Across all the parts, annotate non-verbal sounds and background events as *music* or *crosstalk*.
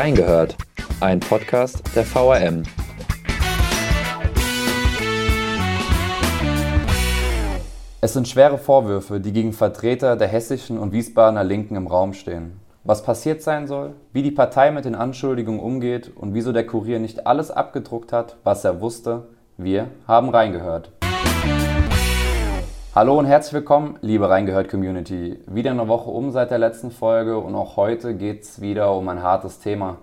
Reingehört, ein Podcast der VRM. Es sind schwere Vorwürfe, die gegen Vertreter der hessischen und Wiesbadener Linken im Raum stehen. Was passiert sein soll, wie die Partei mit den Anschuldigungen umgeht und wieso der Kurier nicht alles abgedruckt hat, was er wusste, wir haben reingehört. Hallo und herzlich willkommen, liebe Reingehört Community. Wieder eine Woche um seit der letzten Folge und auch heute geht es wieder um ein hartes Thema.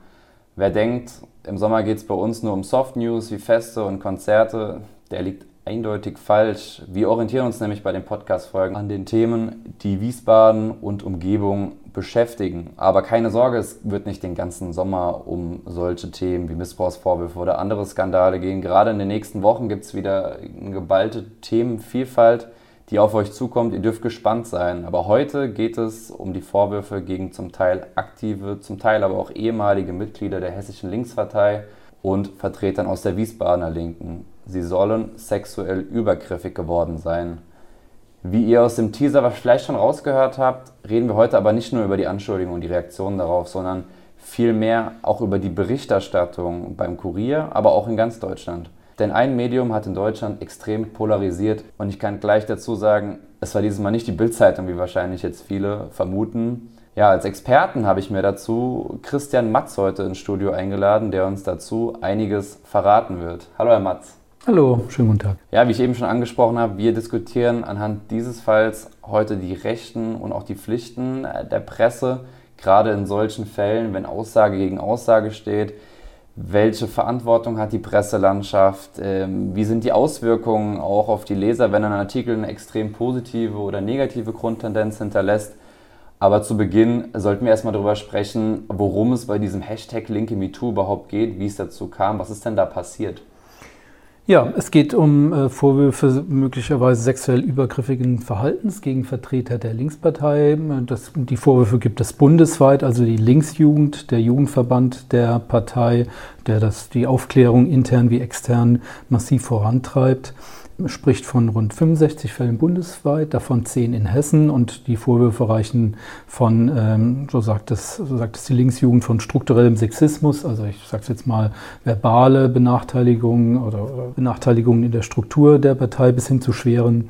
Wer denkt, im Sommer geht es bei uns nur um Soft News wie Feste und Konzerte, der liegt eindeutig falsch. Wir orientieren uns nämlich bei den Podcast-Folgen an den Themen, die Wiesbaden und Umgebung beschäftigen. Aber keine Sorge, es wird nicht den ganzen Sommer um solche Themen wie Missbrauchsvorwürfe oder andere Skandale gehen. Gerade in den nächsten Wochen gibt es wieder eine geballte Themenvielfalt, die auf euch zukommt. Ihr dürft gespannt sein. Aber heute geht es um die Vorwürfe gegen zum Teil aktive, zum Teil aber auch ehemalige Mitglieder der Hessischen Linkspartei und Vertretern aus der Wiesbadener Linken sie sollen sexuell übergriffig geworden sein. Wie ihr aus dem Teaser vielleicht schon rausgehört habt, reden wir heute aber nicht nur über die Anschuldigungen und die Reaktionen darauf, sondern vielmehr auch über die Berichterstattung beim Kurier, aber auch in ganz Deutschland. Denn ein Medium hat in Deutschland extrem polarisiert und ich kann gleich dazu sagen, es war dieses Mal nicht die Bildzeitung, wie wahrscheinlich jetzt viele vermuten. Ja, als Experten habe ich mir dazu Christian Matz heute ins Studio eingeladen, der uns dazu einiges verraten wird. Hallo Herr Matz. Hallo, schönen guten Tag. Ja, wie ich eben schon angesprochen habe, wir diskutieren anhand dieses Falls heute die Rechten und auch die Pflichten der Presse, gerade in solchen Fällen, wenn Aussage gegen Aussage steht. Welche Verantwortung hat die Presselandschaft? Ähm, wie sind die Auswirkungen auch auf die Leser, wenn ein Artikel eine extrem positive oder negative Grundtendenz hinterlässt? Aber zu Beginn sollten wir erstmal darüber sprechen, worum es bei diesem Hashtag Linke MeToo überhaupt geht, wie es dazu kam. Was ist denn da passiert? Ja, es geht um äh, Vorwürfe möglicherweise sexuell übergriffigen Verhaltens gegen Vertreter der Linkspartei. Das, die Vorwürfe gibt es bundesweit, also die Linksjugend, der Jugendverband der Partei, der das, die Aufklärung intern wie extern massiv vorantreibt spricht von rund 65 Fällen bundesweit, davon 10 in Hessen. Und die Vorwürfe reichen von, ähm, so, sagt es, so sagt es die Linksjugend, von strukturellem Sexismus, also ich sage es jetzt mal verbale Benachteiligungen oder Benachteiligungen in der Struktur der Partei bis hin zu schweren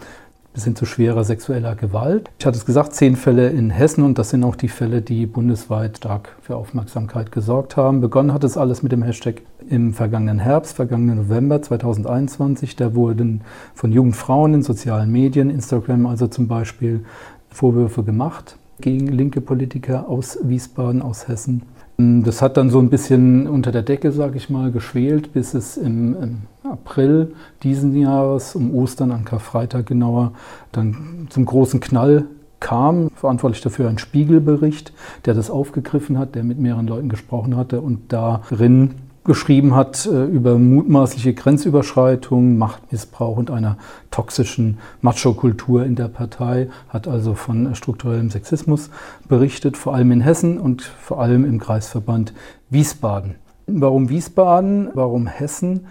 bis hin zu schwerer sexueller Gewalt. Ich hatte es gesagt, zehn Fälle in Hessen und das sind auch die Fälle, die bundesweit stark für Aufmerksamkeit gesorgt haben. Begonnen hat es alles mit dem Hashtag im vergangenen Herbst, vergangenen November 2021. Da wurden von jungen Frauen in sozialen Medien, Instagram also zum Beispiel, Vorwürfe gemacht gegen linke Politiker aus Wiesbaden, aus Hessen. Das hat dann so ein bisschen unter der Decke, sage ich mal, geschwelt, bis es im, im, April diesen Jahres, um Ostern, an Karfreitag genauer, dann zum großen Knall kam. Verantwortlich dafür ein Spiegelbericht, der das aufgegriffen hat, der mit mehreren Leuten gesprochen hatte und darin geschrieben hat äh, über mutmaßliche Grenzüberschreitungen, Machtmissbrauch und einer toxischen Macho-Kultur in der Partei, hat also von strukturellem Sexismus berichtet, vor allem in Hessen und vor allem im Kreisverband Wiesbaden. Warum Wiesbaden? Warum Hessen?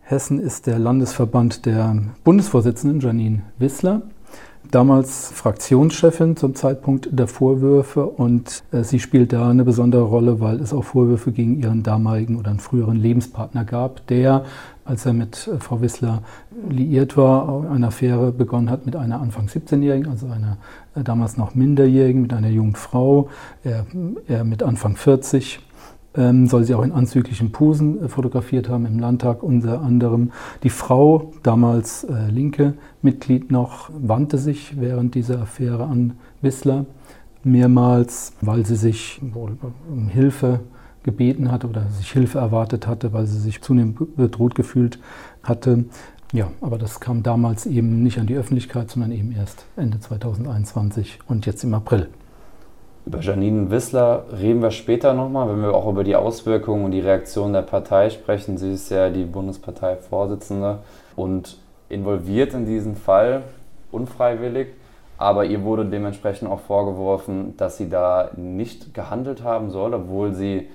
Hessen ist der Landesverband der Bundesvorsitzenden Janine Wissler damals Fraktionschefin zum Zeitpunkt der Vorwürfe und äh, sie spielt da eine besondere Rolle, weil es auch Vorwürfe gegen ihren damaligen oder einen früheren Lebenspartner gab, der, als er mit äh, Frau Wissler liiert war, eine Affäre begonnen hat mit einer Anfang 17-Jährigen, also einer äh, damals noch Minderjährigen, mit einer jungen Frau, er, er mit Anfang 40 ähm, soll sie auch in anzüglichen Posen äh, fotografiert haben im Landtag unter anderem. Die Frau, damals äh, linke Mitglied noch, wandte sich während dieser Affäre an Wissler mehrmals, weil sie sich wohl um Hilfe gebeten hatte oder sich Hilfe erwartet hatte, weil sie sich zunehmend bedroht gefühlt hatte. Ja, aber das kam damals eben nicht an die Öffentlichkeit, sondern eben erst Ende 2021 und jetzt im April. Über Janine Wissler reden wir später nochmal, wenn wir auch über die Auswirkungen und die Reaktion der Partei sprechen. Sie ist ja die Bundesparteivorsitzende und involviert in diesen Fall, unfreiwillig. Aber ihr wurde dementsprechend auch vorgeworfen, dass sie da nicht gehandelt haben soll, obwohl sie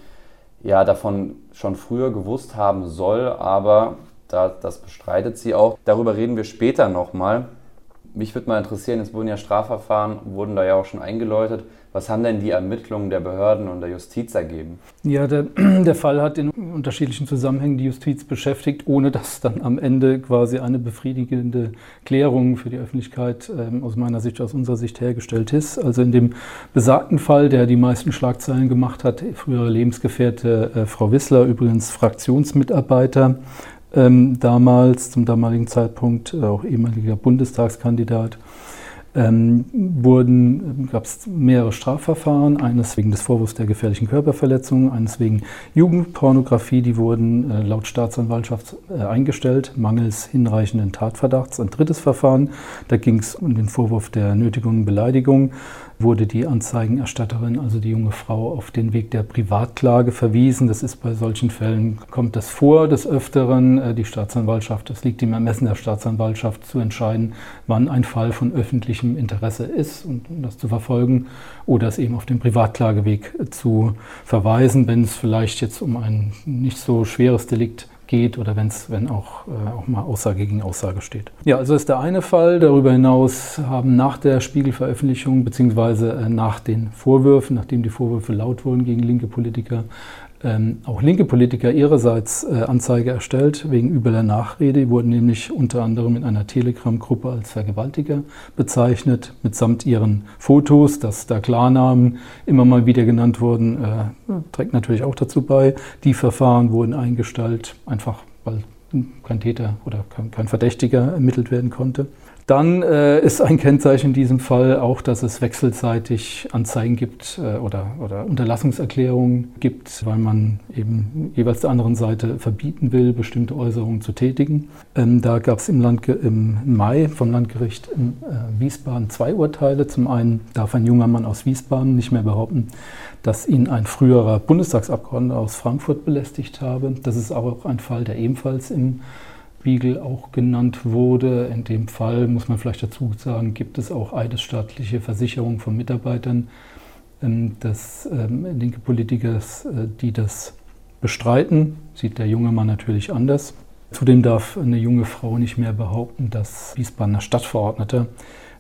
ja davon schon früher gewusst haben soll. Aber da, das bestreitet sie auch. Darüber reden wir später nochmal. Mich würde mal interessieren, es wurden ja Strafverfahren, wurden da ja auch schon eingeläutet. Was haben denn die Ermittlungen der Behörden und der Justiz ergeben? Ja, der, *clears throat* der, Fall hat in unterschiedlichen Zusammenhängen die Justiz beschäftigt, ohne dass dann am Ende quasi eine befriedigende Klärung für die Öffentlichkeit äh, aus meiner Sicht, aus unserer Sicht hergestellt ist. Also in dem besagten Fall, der die meisten Schlagzeilen gemacht hat, frühere Lebensgefährte äh, Frau Wissler, übrigens Fraktionsmitarbeiter, ähm, damals, zum damaligen Zeitpunkt auch ehemaliger Bundestagskandidat, ähm, wurden, gab es mehrere Strafverfahren, eines wegen des Vorwurfs der gefährlichen Körperverletzung, eines wegen Jugendpornografie, die wurden äh, laut Staatsanwaltschaft äh, eingestellt, mangels hinreichenden Tatverdachts. Ein drittes Verfahren, da ging es um den Vorwurf der Nötigung und Beleidigung wurde die Anzeigenerstatterin, also die junge Frau, auf den Weg der Privatklage verwiesen. Das ist bei solchen Fällen, kommt das vor des Öfteren. Äh, die Staatsanwaltschaft, es liegt im Ermessen der Staatsanwaltschaft zu entscheiden, wann ein Fall von öffentlichem Interesse ist und das zu verfolgen oder es eben auf den Privatklageweg zu verweisen, wenn es vielleicht jetzt um ein nicht so schweres Delikt geht oder wenn's, wenn auch, äh, auch mal Aussage gegen Aussage steht. Ja, also ist der eine Fall. Darüber hinaus haben nach der Spiegelveröffentlichung beziehungsweise äh, nach den Vorwürfen, nachdem die Vorwürfe laut wurden gegen linke Politiker, ähm, auch linke Politiker ihrerseits äh, Anzeige erstellt wegen übler Nachrede. Die wurden nämlich unter anderem in einer Telegram-Gruppe als Vergewaltiger bezeichnet, mitsamt ihren Fotos, dass da Klarnamen immer mal wieder genannt wurden, äh, trägt natürlich auch dazu bei. Die Verfahren wurden eingestellt, einfach weil kein Täter oder kein, kein Verdächtiger ermittelt werden konnte. Dann äh, ist ein Kennzeichen in diesem Fall auch, dass es wechselseitig Anzeigen gibt äh, oder, oder Unterlassungserklärungen gibt, weil man eben jeweils der anderen Seite verbieten will, bestimmte Äußerungen zu tätigen. Ähm, da gab es im, im, Mai vom Landgericht in äh, Wiesbaden zwei Urteile. Zum einen darf ein junger Mann aus Wiesbaden nicht mehr behaupten, dass ihn ein früherer Bundestagsabgeordneter aus Frankfurt belästigt habe. Das ist aber auch ein Fall, der ebenfalls im Spiegel auch genannt wurde. In dem Fall muss man vielleicht dazu sagen, gibt es auch eidesstaatliche Versicherungen von Mitarbeitern ähm, des ähm, linke Politikers, äh, die das bestreiten. Sieht der junge Mann natürlich anders. Zudem darf eine junge Frau nicht mehr behaupten, dass Wiesbadener Stadtverordneter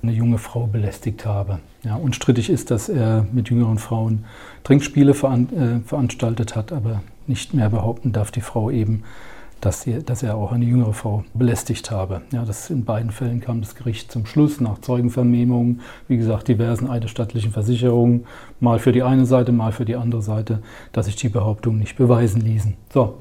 eine junge Frau belästigt habe. Ja, unstrittig ist, dass er mit jüngeren Frauen Trinkspiele veran äh, veranstaltet hat, aber nicht mehr behaupten darf die Frau eben, dass, sie, dass er auch eine jüngere Frau belästigt habe. Ja, das in beiden Fällen kam das Gericht zum Schluss nach Zeugenvernehmungen, wie gesagt, diversen eidesstattlichen Versicherungen, mal für die eine Seite, mal für die andere Seite, dass sich die Behauptungen nicht beweisen ließen. So,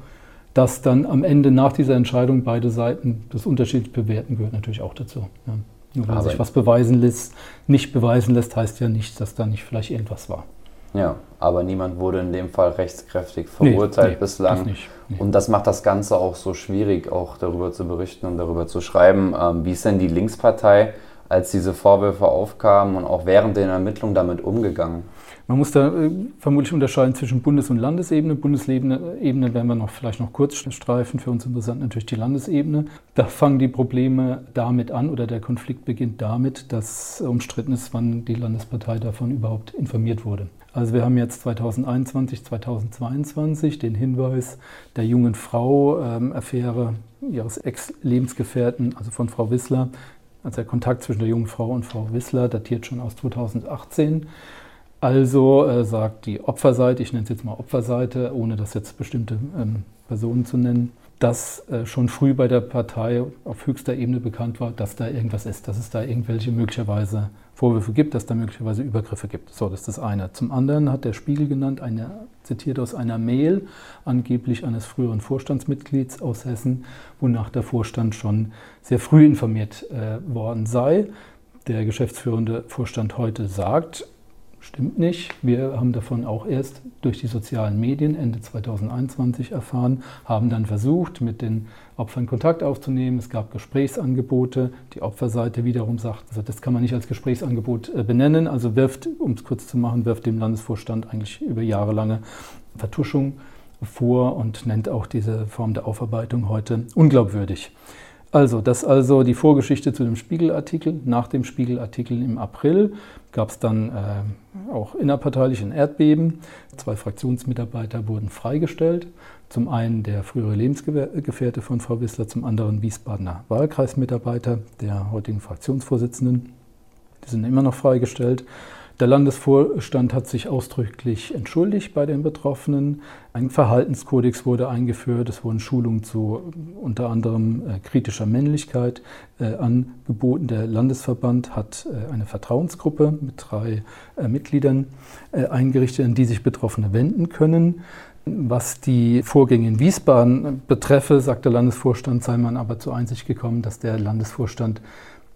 dass dann am Ende nach dieser Entscheidung beide Seiten das unterschiedlich bewerten, gehört natürlich auch dazu. Ja. Nur weil sich was beweisen lässt, nicht beweisen lässt, heißt ja nicht, dass da nicht vielleicht irgendwas war. Ja, aber niemand wurde in dem Fall rechtskräftig verurteilt nee, nee, bislang. Das nicht, nee. Und das macht das Ganze auch so schwierig, auch darüber zu berichten und darüber zu schreiben. Ähm, wie ist denn die Linkspartei, als diese Vorwürfe aufkamen und auch während den Ermittlungen damit umgegangen? Man muss da äh, vermutlich unterscheiden zwischen Bundes- und Landesebene. Bundesebene Ebene werden wir noch vielleicht noch kurz streifen. Für uns interessant natürlich die Landesebene. Da fangen die Probleme damit an oder der Konflikt beginnt damit, dass umstritten ist, wann die Landespartei davon überhaupt informiert wurde. Also wir haben jetzt 2021, 2022 den Hinweis der jungen Frau, ähm, Affäre ihres Ex-Lebensgefährten, also von Frau Wissler. Also der Kontakt zwischen der jungen Frau und Frau Wissler datiert schon aus 2018. Also äh, sagt die Opferseite, ich nenne es jetzt mal Opferseite, ohne das jetzt bestimmte ähm, Personen zu nennen, dass äh, schon früh bei der Partei auf höchster Ebene bekannt war, dass da irgendwas ist, dass es da irgendwelche möglicherweise Vorwürfe gibt, dass da möglicherweise Übergriffe gibt. So, das ist das eine. Zum anderen hat der Spiegel genannt, eine, zitiert aus einer Mail, angeblich eines früheren Vorstandsmitglieds aus Hessen, wonach der Vorstand schon sehr früh informiert äh, worden sei. Der geschäftsführende Vorstand heute sagt, Stimmt nicht. Wir haben davon auch erst durch die sozialen Medien Ende 2021 erfahren, haben dann versucht, mit den Opfern Kontakt aufzunehmen. Es gab Gesprächsangebote. Die Opferseite wiederum sagt, also das kann man nicht als Gesprächsangebot äh, benennen. Also wirft, um es kurz zu machen, wirft dem Landesvorstand eigentlich über jahrelange Vertuschung vor und nennt auch diese Form der Aufarbeitung heute unglaubwürdig. Also, das also die Vorgeschichte zu dem Spiegelartikel. Nach dem Spiegelartikel im April gab es dann äh, auch innerparteilich ein Erdbeben. Zwei Fraktionsmitarbeiter wurden freigestellt. Zum einen der frühere Lebensgefährte von Frau Wissler, zum anderen Wiesbadener Wahlkreismitarbeiter der heutigen Fraktionsvorsitzenden. Die sind immer noch freigestellt. Der Landesvorstand hat sich ausdrücklich entschuldigt bei den Betroffenen. Ein Verhaltenskodex wurde eingeführt. Es wurden Schulungen zu unter anderem äh, kritischer Männlichkeit äh, angeboten. Der Landesverband hat äh, eine Vertrauensgruppe mit drei äh, Mitgliedern äh, eingerichtet, an die sich Betroffene wenden können. Was die Vorgänge in Wiesbaden betreffe, sagt der Landesvorstand, sei man aber zur Einsicht gekommen, dass der Landesvorstand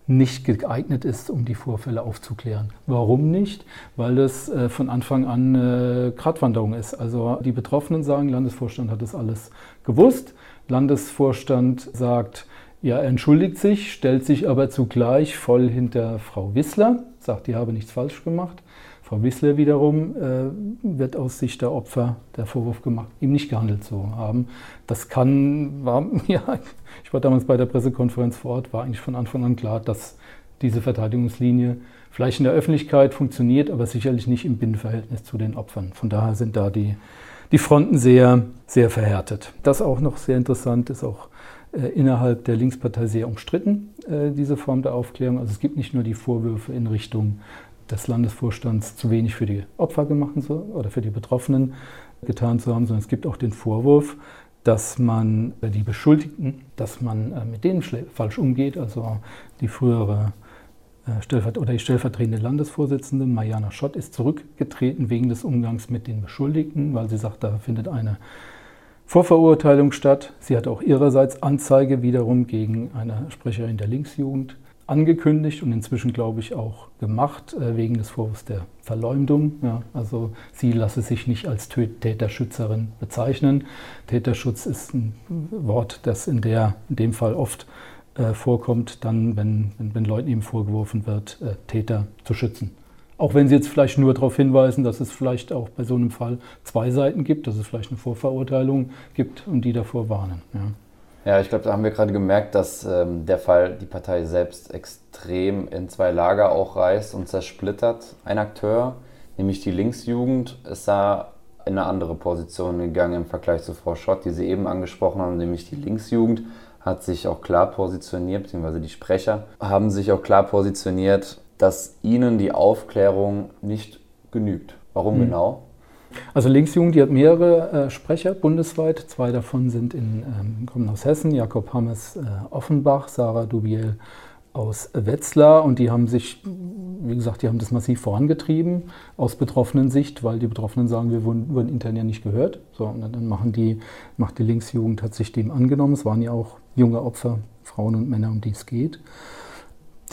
nicht geeignet ist, um die Vorfälle aufzuklären. Warum nicht? Weil das äh, von Anfang an eine Gratwanderung ist. Also die Betroffenen sagen, Landesvorstand hat das alles gewusst. Landesvorstand sagt, ja, er entschuldigt sich, stellt sich aber zugleich voll hinter Frau Wissler, sagt, die habe nichts falsch gemacht. Frau Wissler wiederum äh, wird aus Sicht der Opfer der Vorwurf gemacht, ihm nicht gehandelt zu haben. Das kann, war, *laughs* ja, ich war damals bei der Pressekonferenz vor Ort, war eigentlich von Anfang an klar, dass diese Verteidigungslinie vielleicht in der Öffentlichkeit funktioniert, aber sicherlich nicht im Binnenverhältnis zu den Opfern. Von daher sind da die, die Fronten sehr, sehr verhärtet. Das auch noch sehr interessant ist auch äh, innerhalb der Linkspartei sehr umstritten, äh, diese Form der Aufklärung. Also es gibt nicht nur die Vorwürfe in Richtung des Landesvorstands zu wenig für die Opfer gemacht oder für die Betroffenen getan zu haben, sondern es gibt auch den Vorwurf, dass man die Beschuldigten, dass man äh, mit denen falsch umgeht. Also die frühere äh, oder die stellvertretende Landesvorsitzende Mariana Schott ist zurückgetreten wegen des Umgangs mit den Beschuldigten, weil sie sagt, da findet eine Vorverurteilung statt. Sie hat auch ihrerseits Anzeige wiederum gegen eine Sprecherin der Linksjugend angekündigt und inzwischen, glaube ich, auch gemacht, äh, wegen des Vorwurfs der Verleumdung. Ja, also sie lasse sich nicht als Täterschützerin bezeichnen. Täterschutz ist ein Wort, das in, der, in dem Fall oft äh, vorkommt, dann, wenn, wenn, wenn, Leuten eben vorgeworfen wird, äh, Täter zu schützen. Auch wenn Sie jetzt vielleicht nur darauf hinweisen, dass es vielleicht auch bei so einem Fall zwei Seiten gibt, dass es vielleicht eine Vorverurteilung gibt und die davor warnen. Ja. Ja, ich glaube, da haben wir gerade gemerkt, dass ähm, der Fall die Partei selbst extrem in zwei Lager auch reißt und zersplittert. Ein Akteur, nämlich die Linksjugend, ist da in eine andere Position gegangen im Vergleich zu Frau Schott, die Sie eben angesprochen haben, nämlich die Linksjugend hat sich auch klar positioniert, beziehungsweise die Sprecher haben sich auch klar positioniert, dass ihnen die Aufklärung nicht genügt. Warum mhm. genau? Also Linksjugend, die hat mehrere äh, Sprecher bundesweit. Zwei davon sind in, ähm, kommen aus Hessen, Jakob Hammes äh, Offenbach, Sarah Dubiel aus Wetzlar und die haben sich, wie gesagt, die haben das massiv vorangetrieben aus betroffenen Sicht, weil die Betroffenen sagen, wir wurden, wurden intern ja nicht gehört. So, und dann machen die, macht die Linksjugend, hat sich dem angenommen. Es waren ja auch junge Opfer, Frauen und Männer, um die es geht.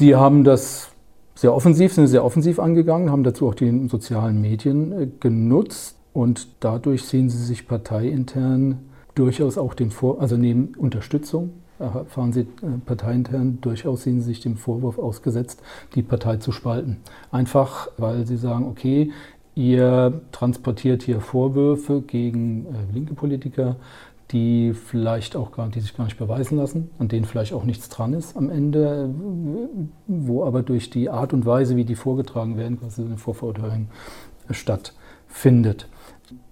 Die haben das sehr offensiv, sind sehr offensiv angegangen, haben dazu auch die sozialen Medien äh, genutzt und dadurch sehen sie sich parteiintern durchaus auch dem Vor, also neben Unterstützung erfahren sie äh, parteiintern durchaus sehen sie sich dem Vorwurf ausgesetzt, die Partei zu spalten. Einfach, weil sie sagen, okay, ihr transportiert hier Vorwürfe gegen äh, linke Politiker, die vielleicht auch gar, die sich gar nicht beweisen lassen, an denen vielleicht auch nichts dran ist am Ende, wo aber durch die Art und Weise, wie die vorgetragen werden, quasi eine Vorverurteilung stattfindet.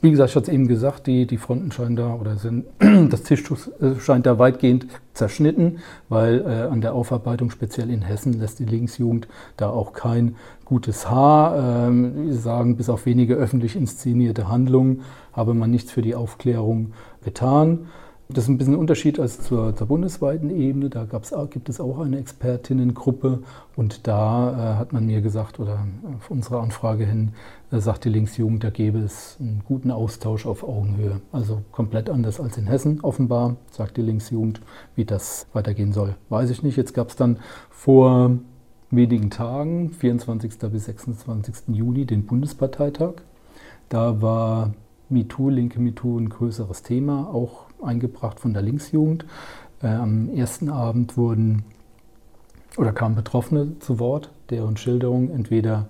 Wie gesagt, ich hatte es eben gesagt, die, die Fronten scheinen da oder sind, *clears throat* das Tischtuch äh, scheint da weitgehend zerschnitten, weil äh, an der Aufarbeitung, speziell in Hessen, lässt die Linksjugend da auch kein gutes Haar. Ähm, sagen, bis auf wenige öffentlich inszenierte Handlungen habe man nichts für die Aufklärung getan. Das ist ein bisschen ein Unterschied als zur, zur bundesweiten Ebene. Da gibt es auch eine Expertinnengruppe und da äh, hat man mir gesagt, oder auf unsere Anfrage hin, äh, sagt die Linksjugend, da gäbe es einen guten Austausch auf Augenhöhe. Also komplett anders als in Hessen offenbar, sagt die Linksjugend. Wie das weitergehen soll, weiß ich nicht. Jetzt gab es dann vor wenigen Tagen, 24. bis 26. Juli, den Bundesparteitag. Da war MeToo, linke MeToo, ein größeres Thema, auch eingebracht von der Linksjugend. Äh, am ersten Abend wurden oder kamen Betroffene zu Wort, deren Schilderungen entweder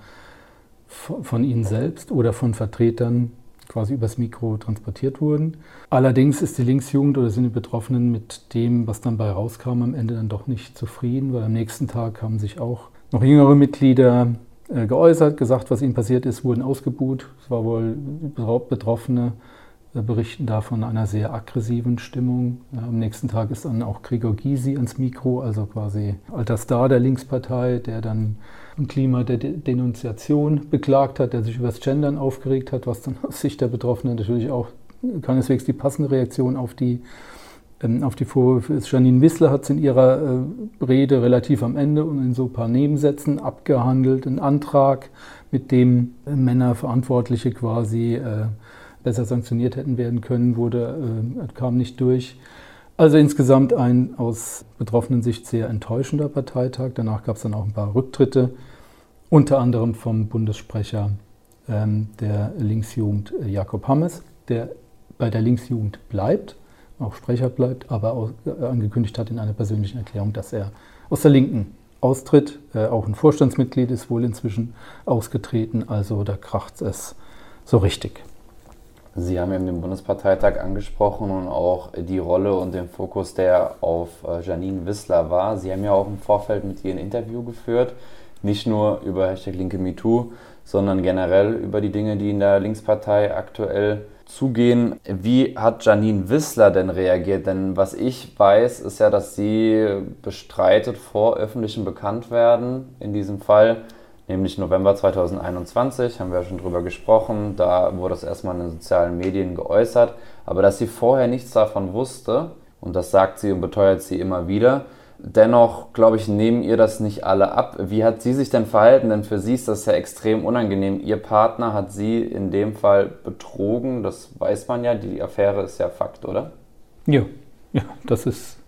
von ihnen selbst oder von Vertretern quasi übers Mikro transportiert wurden. Allerdings ist die Linksjugend oder sind die Betroffenen mit dem, was dann bei rauskam, am Ende dann doch nicht zufrieden, weil am nächsten Tag haben sich auch noch jüngere Mitglieder geäußert, gesagt, was ihnen passiert ist, wurden ausgebuht. Es war wohl Betroffene berichten da von einer sehr aggressiven Stimmung. Am nächsten Tag ist dann auch Gregor Gysi ans Mikro, also quasi alter Star der Linkspartei, der dann ein Klima der Denunziation beklagt hat, der sich über das Gendern aufgeregt hat, was dann *laughs* aus Sicht der Betroffenen natürlich auch keineswegs die passende Reaktion auf die, auf die Vorwürfe ist. Janine Wissler hat es in ihrer äh, Rede relativ am Ende und in so ein paar Nebensätzen abgehandelt, einen Antrag, mit dem Männer Verantwortliche quasi äh, besser sanktioniert hätten werden können, wurde, äh, kam nicht durch. Also insgesamt ein aus betroffenen Sicht sehr enttäuschender Parteitag. Danach gab es dann auch ein paar Rücktritte, unter anderem vom Bundessprecher ähm, der Linksjugend äh, Jakob Hammes, der bei der Linksjugend bleibt, auch Sprecher bleibt, aber auch äh, angekündigt hat in einer persönlichen Erklärung, dass er aus der Linken austritt. Äh, auch ein Vorstandsmitglied ist wohl inzwischen ausgetreten, also da kracht es so richtig. Sie haben eben den Bundesparteitag angesprochen und auch die Rolle und den Fokus, der auf äh, Janine Wissler war. Sie haben ja auch im Vorfeld mit ihr ein Interview geführt, nicht nur über Hashtag Linke MeToo, sondern generell über die Dinge, die in der Linkspartei aktuell zugehen. Wie hat Janine Wissler denn reagiert? Denn was ich weiß, ist ja, dass sie bestreitet vor öffentlichem Bekanntwerden in diesem Fall nämlich November 2021, haben wir ja schon drüber gesprochen, da wurde es erstmal in den sozialen Medien geäußert, aber dass sie vorher nichts davon wusste, und das sagt sie und beteuert sie immer wieder, dennoch, glaube ich, nehmen ihr das nicht alle ab. Wie hat sie sich denn verhalten? Denn für sie ist das ja extrem unangenehm. Ihr Partner hat sie in dem Fall betrogen, das weiß man ja, die Affäre ist ja Fakt, oder? Ja, ja das ist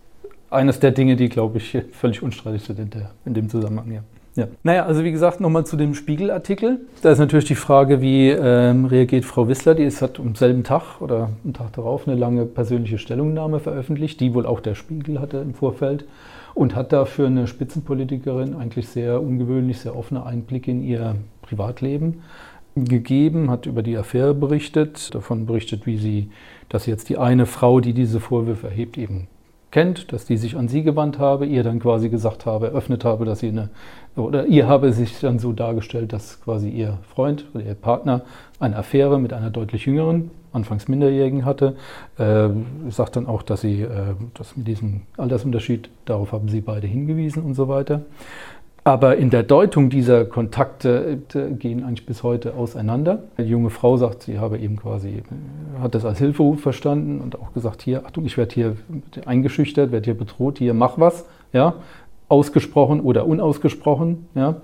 eines der Dinge, die, glaube ich, völlig unstreitig sind in, der, in dem Zusammenhang. Ja. Ja. Naja, also wie gesagt, nochmal zu dem Spiegelartikel. Da ist natürlich die Frage, wie ähm, reagiert Frau Wissler? Die ist, hat am selben Tag oder am Tag darauf eine lange persönliche Stellungnahme veröffentlicht, die wohl auch der Spiegel hatte im Vorfeld und hat dafür eine Spitzenpolitikerin eigentlich sehr ungewöhnlich, sehr offene Einblicke in ihr Privatleben gegeben, hat über die Affäre berichtet, davon berichtet, wie sie, dass jetzt die eine Frau, die diese Vorwürfe erhebt, eben kennt, dass die sich an sie gewandt habe, ihr dann quasi gesagt habe, eröffnet habe, dass sie eine, oder ihr habe sich dann so dargestellt, dass quasi ihr Freund oder ihr Partner eine Affäre mit einer deutlich jüngeren, anfangs Minderjährigen hatte. Äh, sagt dann auch, dass sie, äh, dass mit diesem Altersunterschied, darauf haben sie beide hingewiesen und so weiter. Aber in der Deutung dieser Kontakte äh, gehen eigentlich bis heute auseinander. Die junge Frau sagt, sie habe eben quasi, äh, hat das als Hilferuf verstanden und auch gesagt, hier, Achtung, ich werde hier eingeschüchtert, werde hier bedroht, hier mach was, ja, ausgesprochen oder unausgesprochen, ja.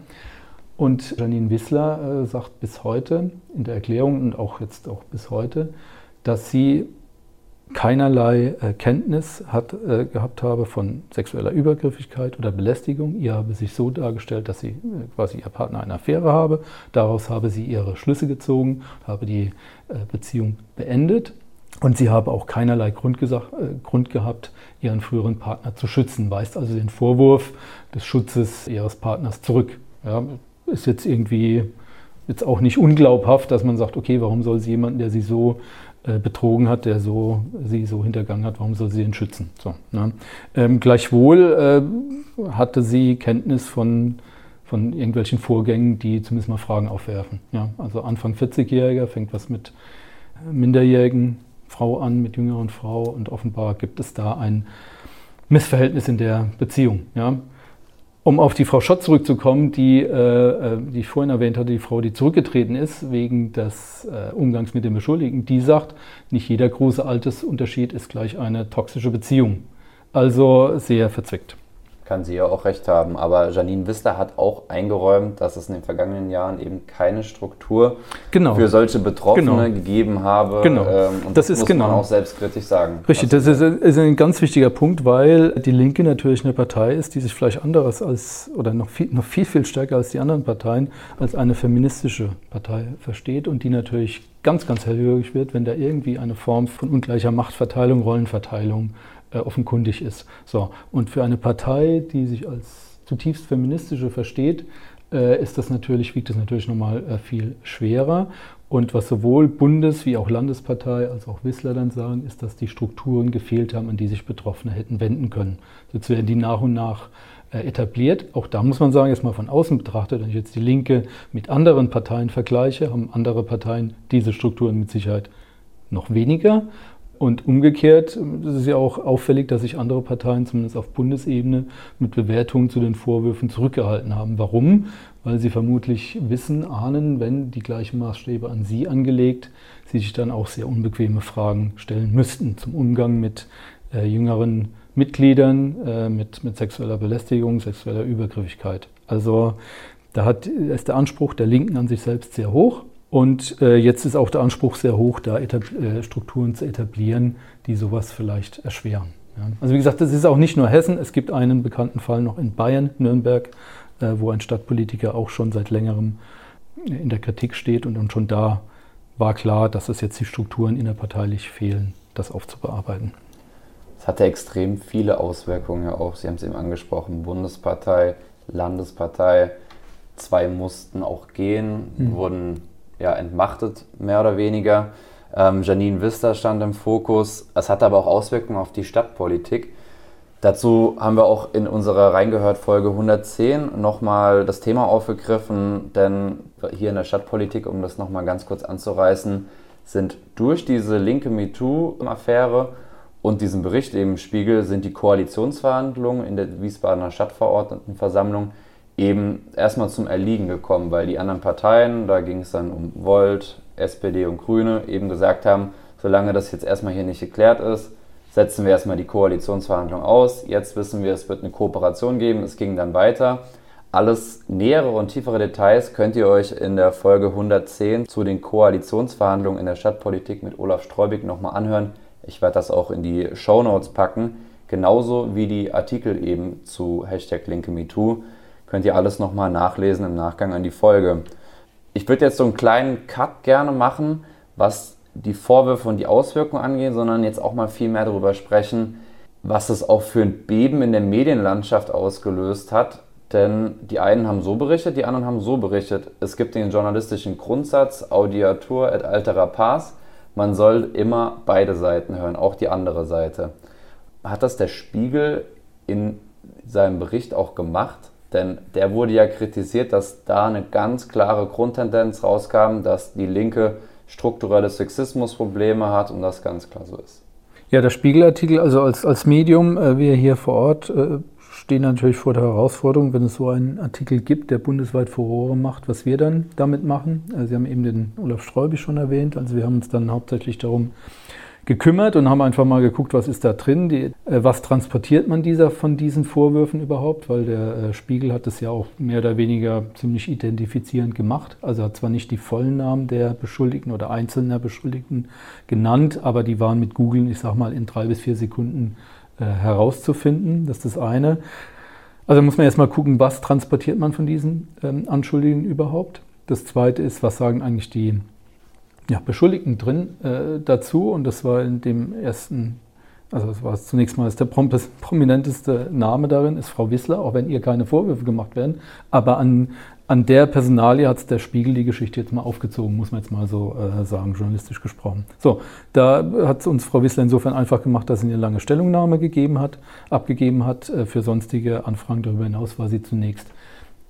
Und Janine Wissler äh, sagt bis heute in der Erklärung und auch jetzt auch bis heute, dass sie keinerlei äh, Kenntnis hat, äh, gehabt habe von sexueller Übergriffigkeit oder Belästigung. Ihr habe sich so dargestellt, dass sie quasi ihr Partner eine Affäre habe. Daraus habe sie ihre Schlüsse gezogen, habe die Beziehung beendet. Und sie habe auch keinerlei Grund, gesagt, Grund gehabt, ihren früheren Partner zu schützen. Weist also den Vorwurf des Schutzes ihres Partners zurück. Ja, ist jetzt irgendwie jetzt auch nicht unglaubhaft, dass man sagt, okay, warum soll sie jemanden, der sie so äh, betrogen hat, der so, sie so hintergangen hat, warum soll sie ihn schützen? So, ne? ähm, gleichwohl äh, hatte sie Kenntnis von, von irgendwelchen Vorgängen, die zumindest mal Fragen aufwerfen. Ja? Also Anfang 40-Jähriger fängt was mit minderjährigen Frau an, mit jüngeren Frau und offenbar gibt es da ein Missverhältnis in der Beziehung. Ja? Um auf die Frau Schott zurückzukommen, die, äh, äh, die ich vorhin erwähnt hatte, die Frau, die zurückgetreten ist wegen des äh, Umgangs mit dem Beschuldigten, die sagt, nicht jeder große Altersunterschied ist gleich eine toxische Beziehung. Also sehr verzwickt kann sie ja auch recht haben. Aber Janine Wissler hat auch eingeräumt, dass es in den vergangenen Jahren eben keine Struktur genau. für solche Betroffene genau. gegeben habe. Genau. Ähm, und das, das muss genau. man auch selbstkritisch sagen. Richtig, das ist, ist, ein ganz wichtiger Punkt, weil die Linke natürlich eine Partei ist, die sich vielleicht anderes als, oder noch viel, noch viel, viel stärker als die anderen Parteien, als eine feministische Partei versteht und die natürlich ganz, ganz hellhörig wird, wenn da irgendwie eine Form von ungleicher Machtverteilung, Rollenverteilung äh, offenkundig ist. So, und für eine Partei, die sich als zutiefst feministische versteht, äh, ist das natürlich, wiegt das natürlich nochmal äh, viel schwerer. Und was sowohl Bundes- wie auch Landespartei als auch Wissler dann sagen, ist, dass die Strukturen gefehlt haben, an die sich Betroffene hätten wenden können. Jetzt werden die nach und nach äh, etabliert. Auch da muss man sagen, jetzt mal von außen betrachtet, wenn ich jetzt die Linke mit anderen Parteien vergleiche, haben andere Parteien diese Strukturen mit Sicherheit noch weniger. Und umgekehrt ist ja auch auffällig, dass sich andere Parteien, zumindest auf Bundesebene, mit Bewertungen zu den Vorwürfen zurückgehalten haben. Warum? Weil sie vermutlich wissen, ahnen, wenn die gleichen Maßstäbe an sie angelegt, sie sich dann auch sehr unbequeme Fragen stellen müssten zum Umgang mit äh, jüngeren Mitgliedern, äh, mit, mit sexueller Belästigung, sexueller Übergriffigkeit. Also da hat, ist der Anspruch der Linken an sich selbst sehr hoch. Und äh, jetzt ist auch der Anspruch sehr hoch, da äh, Strukturen zu etablieren, die sowas vielleicht erschweren. Ja. Also wie gesagt, das ist auch nicht nur Hessen. Es gibt einen bekannten Fall noch in Bayern, Nürnberg, äh, wo ein Stadtpolitiker auch schon seit längerem in der Kritik steht. Und, und schon da war klar, dass es jetzt die Strukturen innerparteilich fehlen, das aufzubearbeiten. Es hatte extrem viele Auswirkungen ja auch. Sie haben es eben angesprochen, Bundespartei, Landespartei. Zwei mussten auch gehen, mhm. wurden ja, entmachtet, mehr oder weniger. Ähm, Janine Wister stand im Fokus. Es hatte aber auch Auswirkungen auf die Stadtpolitik. Dazu haben wir auch in unserer Reingehört Folge 110 nochmal das Thema aufgegriffen, denn hier in der Stadtpolitik, um das nochmal ganz kurz anzureißen, sind durch diese linke MeToo-Affäre und diesen Bericht im Spiegel sind die Koalitionsverhandlungen in der Wiesbadener Stadtverordnetenversammlung eben erstmal zum Erliegen gekommen, weil die anderen Parteien, da ging es dann um Volt, SPD und Grüne, eben gesagt haben, solange das jetzt erstmal hier nicht geklärt ist, setzen wir erstmal die Koalitionsverhandlung aus. Jetzt wissen wir, es wird eine Kooperation geben. Es ging dann weiter. Alles nähere und tiefere Details könnt ihr euch in der Folge 110 zu den Koalitionsverhandlungen in der Stadtpolitik mit Olaf Streubig nochmal anhören. Ich werde das auch in die Show Notes packen, genauso wie die Artikel eben zu Hashtag Linke MeToo. Könnt ihr alles nochmal nachlesen im Nachgang an die Folge. Ich würde jetzt so einen kleinen Cut gerne machen, was die Vorwürfe und die Auswirkungen angeht, sondern jetzt auch mal viel mehr darüber sprechen, was es auch für ein Beben in der Medienlandschaft ausgelöst hat. Denn die einen haben so berichtet, die anderen haben so berichtet. Es gibt den journalistischen Grundsatz, Audiatur et altera pars. Man soll immer beide Seiten hören, auch die andere Seite. Hat das der Spiegel in seinem Bericht auch gemacht? Denn der wurde ja kritisiert, dass da eine ganz klare Grundtendenz rauskam, dass die Linke strukturelle Sexismusprobleme hat und das ganz klar so ist. Ja, der Spiegelartikel, also als, als Medium, äh, wir hier vor Ort äh, stehen natürlich vor der Herausforderung, wenn es so einen Artikel gibt, der bundesweit Furore macht, was wir dann damit machen. Also Sie haben eben den Olaf Sträubi schon erwähnt. Also wir haben uns dann hauptsächlich darum gekümmert und haben einfach mal geguckt, was ist da drin, die, äh, was transportiert man dieser von diesen Vorwürfen überhaupt, weil der äh, Spiegel hat es ja auch mehr oder weniger ziemlich identifizierend gemacht. Also hat zwar nicht die vollen Namen der Beschuldigten oder einzelner Beschuldigten genannt, aber die waren mit Google, ich sag mal, in drei bis vier Sekunden äh, herauszufinden. Das ist das eine. Also muss man erstmal gucken, was transportiert man von diesen ähm, Anschuldigungen überhaupt. Das zweite ist, was sagen eigentlich die ja, Beschuldigten drin äh, dazu und das war in dem ersten, also das war zunächst mal der prominenteste Name darin, ist Frau Wissler, auch wenn ihr keine Vorwürfe gemacht werden, aber an, an der Personalie hat der Spiegel die Geschichte jetzt mal aufgezogen, muss man jetzt mal so äh, sagen, journalistisch gesprochen. So, da hat uns Frau Wissler insofern einfach gemacht, dass sie eine lange Stellungnahme gegeben hat, abgegeben hat. Äh, für sonstige Anfragen darüber hinaus war sie zunächst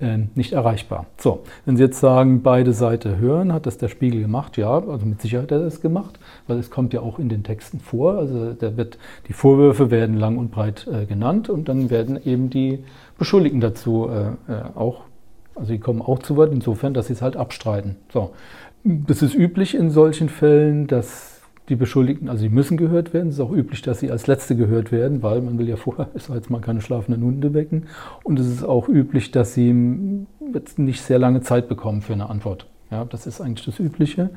nicht erreichbar. So, wenn Sie jetzt sagen, beide Seiten hören, hat das der Spiegel gemacht? Ja, also mit Sicherheit hat er das gemacht, weil es kommt ja auch in den Texten vor. Also da wird, die Vorwürfe werden lang und breit äh, genannt und dann werden eben die Beschuldigten dazu äh, äh auch, also die kommen auch zu Wort, insofern, dass sie es halt abstreiten. So, das ist üblich in solchen Fällen, dass die Beschuldigten, also sie müssen gehört werden. Es ist auch üblich, dass sie als Letzte gehört werden, weil man will ja vorher, *laughs* ich sage jetzt mal, keine schlafenden Hunde wecken. Und es ist auch üblich, dass sie jetzt nicht sehr lange Zeit bekommen für eine Antwort. Ja, das ist eigentlich das Übliche.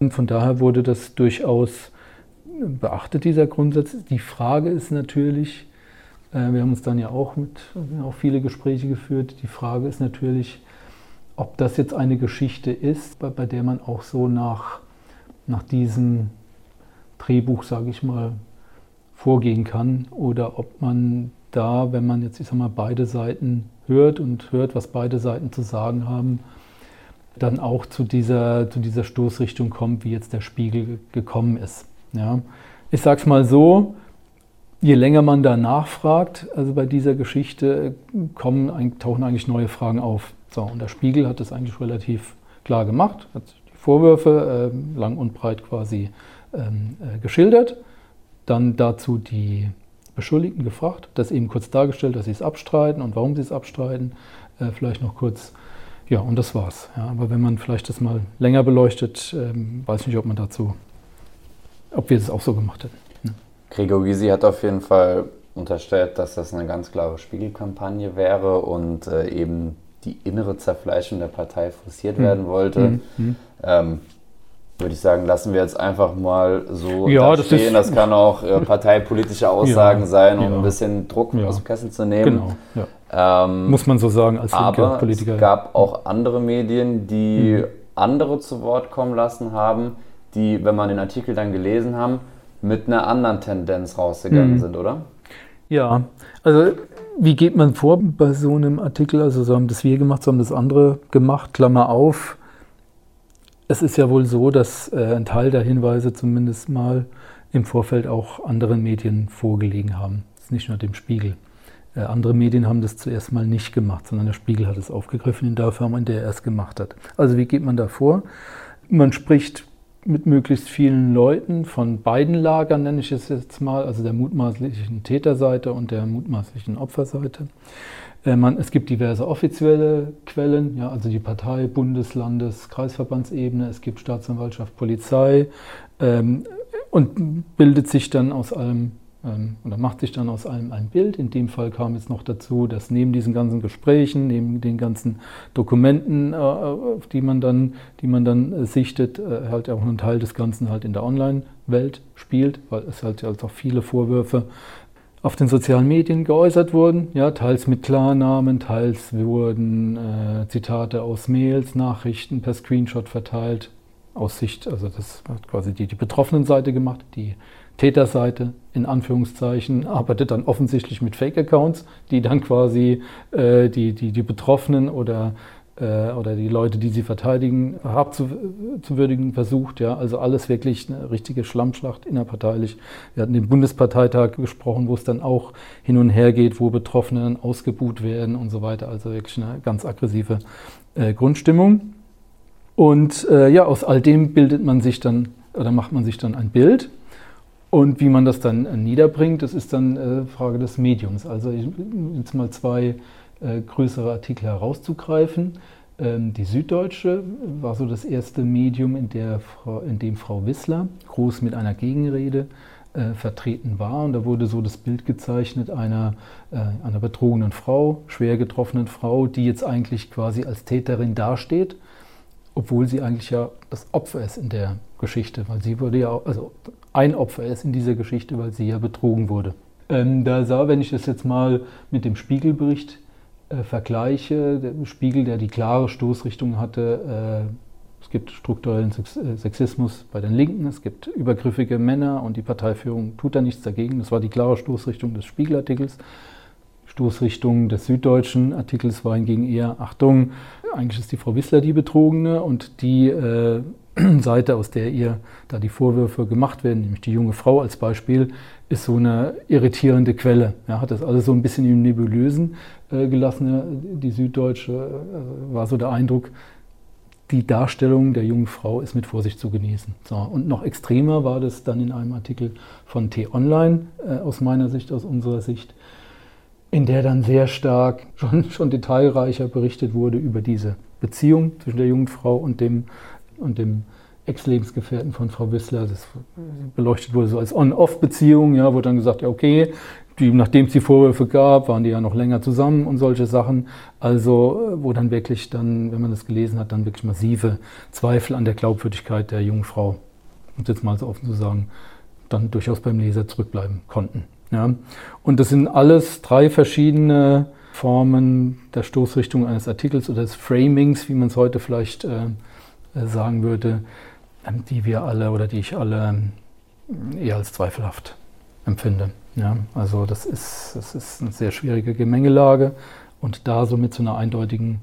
Und von daher wurde das durchaus beachtet, dieser Grundsatz. Die Frage ist natürlich, äh, wir haben uns dann ja auch mit auch viele Gespräche geführt, die Frage ist natürlich, ob das jetzt eine Geschichte ist, bei, bei der man auch so nach, nach diesem Drehbuch, sage ich mal, vorgehen kann oder ob man da, wenn man jetzt, ich sag mal, beide Seiten hört und hört, was beide Seiten zu sagen haben, dann auch zu dieser, zu dieser Stoßrichtung kommt, wie jetzt der Spiegel gekommen ist. Ja. Ich sage es mal so, je länger man da nachfragt, also bei dieser Geschichte, kommen, tauchen eigentlich neue Fragen auf. So, und der Spiegel hat das eigentlich relativ klar gemacht, hat die Vorwürfe äh, lang und breit quasi ähm, äh, geschildert, dann dazu die Beschuldigten gefragt, das eben kurz dargestellt, dass sie es abstreiten und warum sie es abstreiten, äh, vielleicht noch kurz, ja, und das war's. Ja, aber wenn man vielleicht das mal länger beleuchtet, ähm, weiß ich nicht, ob man dazu, ob wir es auch so gemacht hätten. Gregor Gysi hat auf jeden Fall unterstellt, dass das eine ganz klare Spiegelkampagne wäre und äh, eben die innere Zerfleischung der Partei forciert mhm. werden wollte. Mhm. Ähm, würde ich sagen, lassen wir jetzt einfach mal so ja, das stehen. Das kann auch äh, parteipolitische *laughs* Aussagen ja, sein, um ja. ein bisschen Druck aus dem Kessel zu nehmen. Genau. Ähm, Muss man so sagen als aber Politiker. Es gab auch andere Medien, die mhm. andere zu Wort kommen lassen haben, die, wenn man den Artikel dann gelesen haben, mit einer anderen Tendenz rausgegangen mhm. sind, oder? Ja, also wie geht man vor bei so einem Artikel? Also so haben das wir gemacht, so haben das andere gemacht, Klammer auf. Es ist ja wohl so, dass äh, ein Teil der Hinweise zumindest mal im Vorfeld auch anderen Medien vorgelegen haben. Das ist nicht nur dem Spiegel. Äh, andere Medien haben das zuerst mal nicht gemacht, sondern der Spiegel hat es aufgegriffen in der Form, in der er es gemacht hat. Also wie geht man da vor? Man spricht mit möglichst vielen Leuten von beiden Lagern, nenne ich es jetzt mal, also der mutmaßlichen Täterseite und der mutmaßlichen Opferseite. Äh, man, es gibt diverse offizielle Quellen, ja, also die Partei, Bundes-, Kreisverbandsebene, es gibt Staatsanwaltschaft, Polizei ähm, und bildet sich dann aus allem ähm, oder macht sich dann aus allem ein Bild. In dem Fall kam jetzt noch dazu, dass neben diesen ganzen Gesprächen, neben den ganzen Dokumenten, äh, die man dann, die man dann äh, sichtet, äh, halt auch ein Teil des Ganzen halt in der Online-Welt spielt, weil es halt, halt auch viele Vorwürfe auf den sozialen Medien geäußert wurden, ja, teils mit Klarnamen, teils wurden äh, Zitate aus Mails, Nachrichten per Screenshot verteilt, aus Sicht, also das hat quasi die, die betroffenen Seite gemacht, die Täterseite in Anführungszeichen arbeitet dann offensichtlich mit Fake-Accounts, die dann quasi äh, die, die, die Betroffenen oder, oder die Leute, die sie verteidigen, herabzuwürdigen versucht. Ja. Also alles wirklich eine richtige Schlammschlacht innerparteilich. Wir hatten den Bundesparteitag gesprochen, wo es dann auch hin und her geht, wo Betroffene ausgebuht werden und so weiter. Also wirklich eine ganz aggressive äh, Grundstimmung. Und äh, ja, aus all dem bildet man sich dann oder macht man sich dann ein Bild und wie man das dann äh, niederbringt, das ist dann äh, Frage des Mediums. Also jetzt mal zwei äh, größere Artikel herauszugreifen. Ähm, die Süddeutsche war so das erste Medium, in, Frau, in dem Frau Wissler groß mit einer Gegenrede äh, vertreten war. Und da wurde so das Bild gezeichnet einer, äh, einer betrogenen Frau, schwer getroffenen Frau, die jetzt eigentlich quasi als Täterin dasteht, obwohl sie eigentlich ja das Opfer ist in der Geschichte, weil sie wurde ja, also ein Opfer ist in dieser Geschichte, weil sie ja betrogen wurde. Ähm, da sah, wenn ich das jetzt mal mit dem Spiegelbericht äh, vergleiche, der Spiegel, der die klare Stoßrichtung hatte, äh, es gibt strukturellen äh, Sexismus bei den Linken, es gibt übergriffige Männer und die Parteiführung tut da nichts dagegen. Das war die klare Stoßrichtung des Spiegelartikels. Stoßrichtung des süddeutschen Artikels war hingegen eher, Achtung, eigentlich ist die Frau Wissler die Betrogene und die äh, *clears throat* Seite, aus der ihr da die Vorwürfe gemacht werden, nämlich die junge Frau als Beispiel, ist so eine irritierende Quelle. Ja, hat das alles so ein bisschen im Nebulösen äh, gelassen. Die Süddeutsche äh, war so der Eindruck, die Darstellung der jungen Frau ist mit Vorsicht zu genießen. So, und noch extremer war das dann in einem Artikel von T-Online, äh, aus meiner Sicht, aus unserer Sicht, in der dann sehr stark, *laughs* schon, schon detailreicher berichtet wurde über diese Beziehung zwischen der jungen Frau und dem und dem Ex-Lebensgefährten von Frau Wissler. Das beleuchtet wurde so als On-Off-Beziehung, ja, wurde dann gesagt, ja, okay, die, nachdem es die Vorwürfe gab, waren die ja noch länger zusammen und solche Sachen. Also, wo dann wirklich dann, wenn man das gelesen hat, dann wirklich massive Zweifel an der Glaubwürdigkeit der jungen Frau, um es jetzt mal so offen zu sagen, dann durchaus beim Leser zurückbleiben konnten. Ja. Und das sind alles drei verschiedene Formen der Stoßrichtung eines Artikels oder des Framings, wie man es heute vielleicht äh, äh, sagen würde, ähm, die wir alle oder die ich alle ähm, eher als zweifelhaft empfinde. Ja, also das ist, das ist eine sehr schwierige Gemengelage und da so mit so einer eindeutigen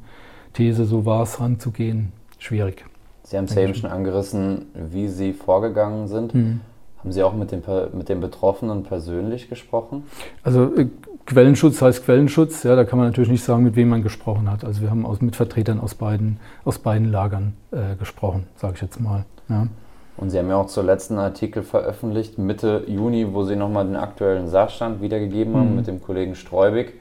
These, so war es ranzugehen, schwierig. Sie haben es ja eben schon angerissen, wie Sie vorgegangen sind. Mhm. Haben Sie auch mit den, mit den Betroffenen persönlich gesprochen? Also äh, Quellenschutz heißt Quellenschutz, ja, da kann man natürlich nicht sagen, mit wem man gesprochen hat. Also wir haben aus, mit Vertretern aus beiden, aus beiden Lagern äh, gesprochen, sage ich jetzt mal. Ja. Und Sie haben ja auch zuletzt einen Artikel veröffentlicht, Mitte Juni, wo Sie nochmal den aktuellen Sachstand wiedergegeben haben Mhm. mit dem Kollegen Streubig.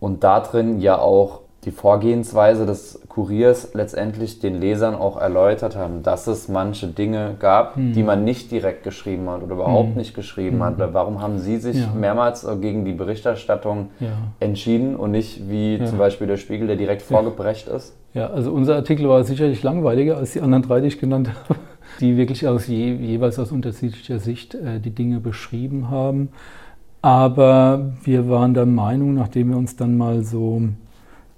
Und da drin ja auch die Vorgehensweise des Kuriers letztendlich den Lesern auch erläutert haben, dass es manche Dinge gab, Mhm. die man nicht direkt geschrieben hat oder überhaupt nicht geschrieben hat. Warum haben Sie sich Ja. mehrmals gegen die Berichterstattung Ja. entschieden und nicht wie Ja. zum Beispiel der Spiegel, der direkt vorgebrecht ist? Ja, also unser Artikel war sicherlich langweiliger als die anderen drei, die ich genannt habe, die wirklich aus je, jeweils aus unterschiedlicher Sicht äh, die Dinge beschrieben haben. Aber wir waren der Meinung, nachdem wir uns dann mal so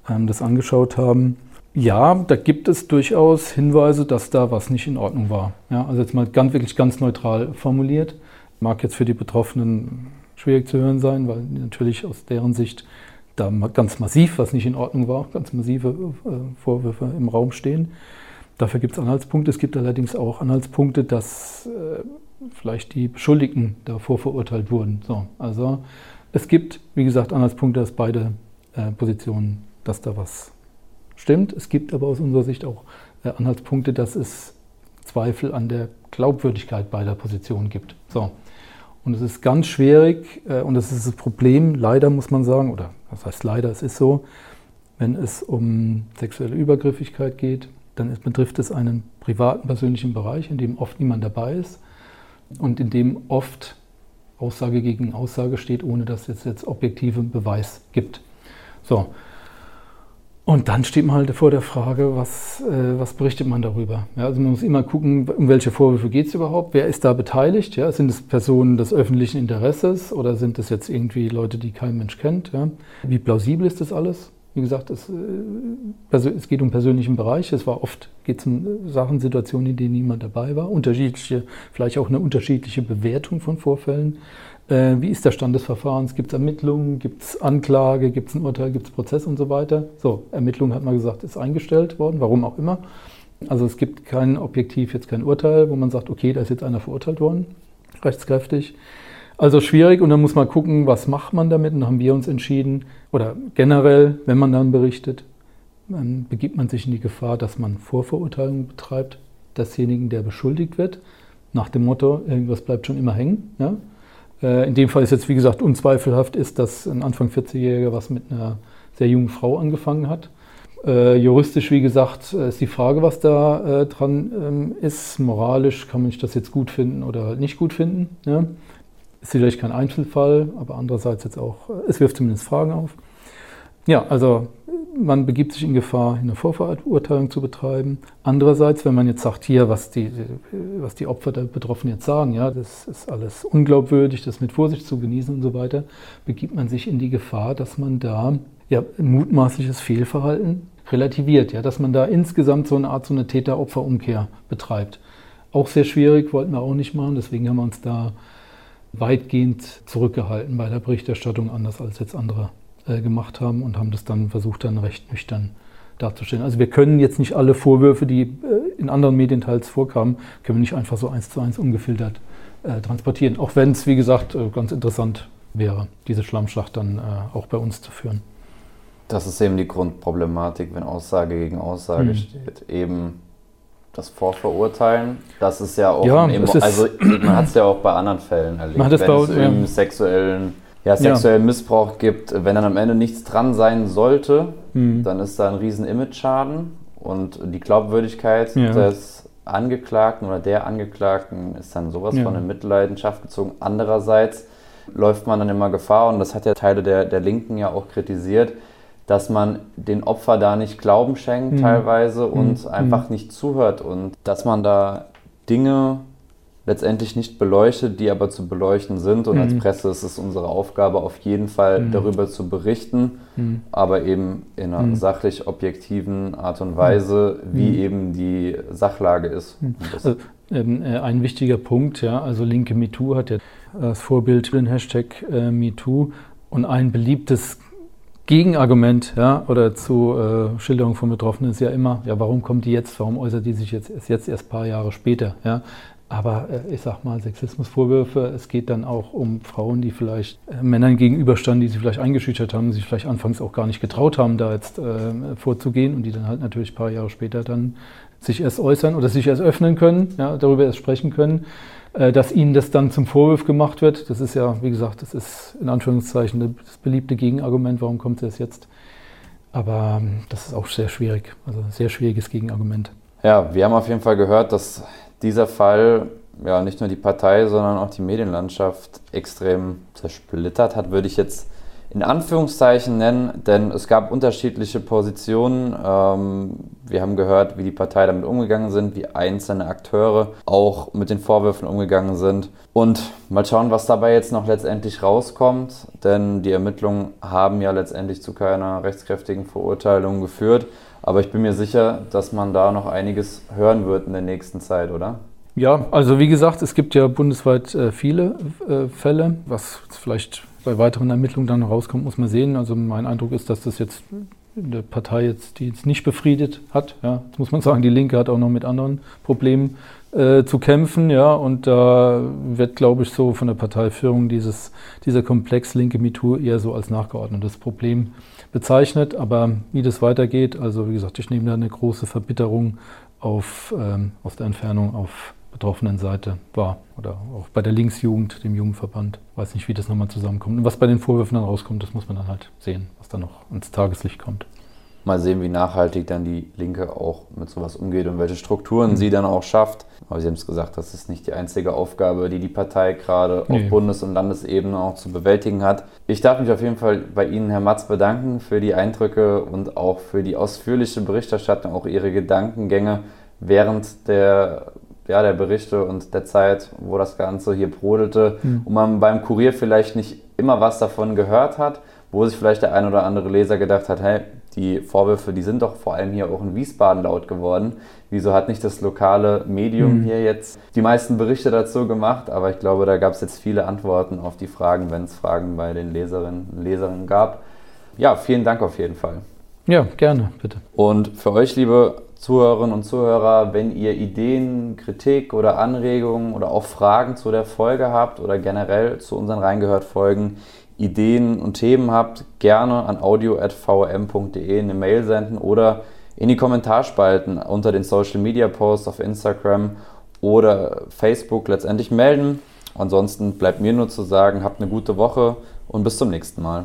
ähm, das angeschaut haben, ja, da gibt es durchaus Hinweise, dass da was nicht in Ordnung war. Ja, also jetzt mal ganz, wirklich ganz neutral formuliert. Mag jetzt für die Betroffenen schwierig zu hören sein, weil natürlich aus deren Sicht da ganz massiv was nicht in Ordnung war, ganz massive äh, Vorwürfe im Raum stehen. Dafür gibt es Anhaltspunkte. Es gibt allerdings auch Anhaltspunkte, dass äh, vielleicht die Beschuldigten davor verurteilt wurden. So, also es gibt, wie gesagt, Anhaltspunkte, dass beide äh, Positionen, dass da was stimmt. Es gibt aber aus unserer Sicht auch äh, Anhaltspunkte, dass es Zweifel an der Glaubwürdigkeit beider Positionen gibt. So. Und es ist ganz schwierig, äh, und das ist das Problem, leider muss man sagen, oder was heißt leider, es ist so, wenn es um sexuelle Übergriffigkeit geht, dann betrifft es einen privaten, persönlichen Bereich, in dem oft niemand dabei ist und in dem oft Aussage gegen Aussage steht, ohne dass es jetzt objektiven Beweis gibt. So. Und dann steht man halt vor der Frage, was, äh, was berichtet man darüber? Ja, also man muss immer gucken, um welche Vorwürfe geht es überhaupt? Wer ist da beteiligt? Ja, sind es Personen des öffentlichen Interesses oder sind es jetzt irgendwie Leute, die kein Mensch kennt? Ja? Wie plausibel ist das alles? Wie gesagt, es, äh, perso- es geht um persönlichen Bereich. Es war oft geht es um Sachen, Situationen, in denen niemand dabei war. Unterschiedliche, vielleicht auch eine unterschiedliche Bewertung von Vorfällen. Äh, wie ist der Stand des Verfahrens? Gibt es Ermittlungen? Gibt es Anklage? Gibt es ein Urteil? Gibt es Prozess und so weiter? So, Ermittlungen hat man gesagt, ist eingestellt worden, warum auch immer. Also es gibt kein objektiv jetzt kein Urteil, wo man sagt, okay, da ist jetzt einer verurteilt worden, rechtskräftig. Also schwierig und dann muss man gucken, was macht man damit. Und dann haben wir uns entschieden, oder generell, wenn man dann berichtet, dann begibt man sich in die Gefahr, dass man Vorverurteilung betreibt, desjenigen, der beschuldigt wird, nach dem Motto, irgendwas bleibt schon immer hängen. Ja? Äh, In dem Fall ist jetzt, wie gesagt, unzweifelhaft ist, dass ein Anfang 40-Jähriger was mit einer sehr jungen Frau angefangen hat. Äh, juristisch, wie gesagt, äh, ist die Frage, was da dran ähm, ist. Moralisch kann man sich das jetzt gut finden oder halt nicht gut finden. Ja? Ist sicherlich kein Einzelfall, aber andererseits jetzt auch, äh, es wirft zumindest Fragen auf. Ja, also man begibt sich in Gefahr, eine Vorverurteilung zu betreiben. Andererseits, wenn man jetzt sagt, hier, was die, was die Opfer der Betroffenen jetzt sagen, ja, das ist alles unglaubwürdig, das mit Vorsicht zu genießen und so weiter, begibt man sich in die Gefahr, dass man da ja, mutmaßliches Fehlverhalten relativiert, ja, dass man da insgesamt so eine Art so eine Täter-Opfer-Umkehr betreibt. Auch sehr schwierig, wollten wir auch nicht machen, deswegen haben wir uns da weitgehend zurückgehalten bei der Berichterstattung, anders als jetzt andere äh, gemacht haben und haben das dann versucht, dann recht nüchtern darzustellen. Also wir können jetzt nicht alle Vorwürfe, die äh, in anderen Medien teils vorkamen, können wir nicht einfach so eins zu eins ungefiltert äh, transportieren. Auch wenn es, wie gesagt, äh, ganz interessant wäre, diese Schlammschlacht dann äh, auch bei uns zu führen. Das ist eben die Grundproblematik, wenn Aussage gegen Aussage Mhm. steht. Eben das Vorverurteilen, das ist ja auch, Ja, Emo- ist- also man hat es ja auch bei anderen Fällen erlebt, Man hat es wenn bei- es ja. um sexuellen, ja, sexuellen Missbrauch gibt, wenn dann am Ende nichts dran sein sollte, Mhm. dann ist da ein riesen Image-Schaden und die Glaubwürdigkeit Ja. des Angeklagten oder der Angeklagten ist dann sowas Ja. von in Mitleidenschaft gezogen. Andererseits läuft man dann immer Gefahr, und das hat ja Teile der, der Linken ja auch kritisiert, dass man den Opfer da nicht Glauben schenkt Mhm. teilweise und Mhm. einfach nicht zuhört und dass man da Dinge letztendlich nicht beleuchtet, die aber zu beleuchten sind. Und als Mhm. Presse ist es unsere Aufgabe, auf jeden Fall Mhm. darüber zu berichten, Mhm. aber eben in einer Mhm. sachlich objektiven Art und Weise, wie Mhm. eben die Sachlage ist. Mhm. Das- Also, ähm, äh, ein wichtiger Punkt, ja, also linke MeToo hat ja als Vorbild den Hashtag äh, MeToo und ein beliebtes Gegenargument ja, oder zu äh, Schilderung von Betroffenen ist ja immer, ja, warum kommt die jetzt, warum äußert die sich jetzt jetzt erst ein paar Jahre später? Ja? Aber äh, ich sag mal, Sexismusvorwürfe, es geht dann auch um Frauen, die vielleicht äh, Männern gegenüberstanden, die sie vielleicht eingeschüchtert haben, sich vielleicht anfangs auch gar nicht getraut haben, da jetzt äh, vorzugehen und die dann halt natürlich ein paar Jahre später dann sich erst äußern oder sich erst öffnen können, ja, darüber erst sprechen können. Äh, dass ihnen das dann zum Vorwurf gemacht wird, das ist ja, wie gesagt, das ist in Anführungszeichen das beliebte Gegenargument, warum kommt es jetzt? Aber ähm, das ist auch sehr schwierig, also sehr schwieriges Gegenargument. Ja, wir haben auf jeden Fall gehört, dass dieser Fall ja nicht nur die Partei, sondern auch die Medienlandschaft extrem zersplittert hat, würde ich jetzt in Anführungszeichen nennen, denn es gab unterschiedliche Positionen. Ähm, wir haben gehört, wie die Partei damit umgegangen sind, wie einzelne Akteure auch mit den Vorwürfen umgegangen sind. Und mal schauen, was dabei jetzt noch letztendlich rauskommt, denn die Ermittlungen haben ja letztendlich zu keiner rechtskräftigen Verurteilung geführt. Aber ich bin mir sicher, dass man da noch einiges hören wird in der nächsten Zeit, oder? Ja, also wie gesagt, es gibt ja bundesweit äh, viele äh, Fälle, was vielleicht bei weiteren Ermittlungen dann rauskommt, muss man sehen. Also mein Eindruck ist, dass das jetzt eine Partei jetzt, die jetzt nicht befriedet hat. Ja, jetzt muss man sagen, die Linke hat auch noch mit anderen Problemen äh, zu kämpfen. Ja, und da wird, glaube ich, so von der Parteiführung dieses, dieser Komplex linke MeToo eher so als nachgeordnetes Problem bezeichnet. Aber wie das weitergeht, also wie gesagt, ich nehme da eine große Verbitterung auf, ähm, aus der Entfernung auf betroffenen Seite war. Oder auch bei der Linksjugend, dem Jugendverband. Weiß nicht, wie das nochmal zusammenkommt. Und was bei den Vorwürfen dann rauskommt, das muss man dann halt sehen, was dann noch ins Tageslicht kommt. Mal sehen, wie nachhaltig dann die Linke auch mit sowas umgeht und welche Strukturen mhm. sie dann auch schafft. Aber Sie haben es gesagt, das ist nicht die einzige Aufgabe, die die Partei gerade nee. auf Bundes- und Landesebene auch zu bewältigen hat. Ich darf mich auf jeden Fall bei Ihnen, Herr Matz, bedanken für die Eindrücke und auch für die ausführliche Berichterstattung, auch Ihre Gedankengänge während der ja, der Berichte und der Zeit, wo das Ganze hier brodelte mhm. und man beim Kurier vielleicht nicht immer was davon gehört hat, wo sich vielleicht der ein oder andere Leser gedacht hat, hey, die Vorwürfe, die sind doch vor allem hier auch in Wiesbaden laut geworden. Wieso hat nicht das lokale Medium mhm. hier jetzt die meisten Berichte dazu gemacht? Aber ich glaube, da gab es jetzt viele Antworten auf die Fragen, wenn es Fragen bei den Leserinnen und Leserinnen gab. Ja, vielen Dank auf jeden Fall. Ja, gerne, bitte. Und für euch, liebe Zuhörerinnen und Zuhörer, wenn ihr Ideen, Kritik oder Anregungen oder auch Fragen zu der Folge habt oder generell zu unseren Reingehört-Folgen Ideen und Themen habt, gerne an audio.vm.de eine Mail senden oder in die Kommentarspalten unter den Social Media Posts auf Instagram oder Facebook letztendlich melden. Ansonsten bleibt mir nur zu sagen, habt eine gute Woche und bis zum nächsten Mal.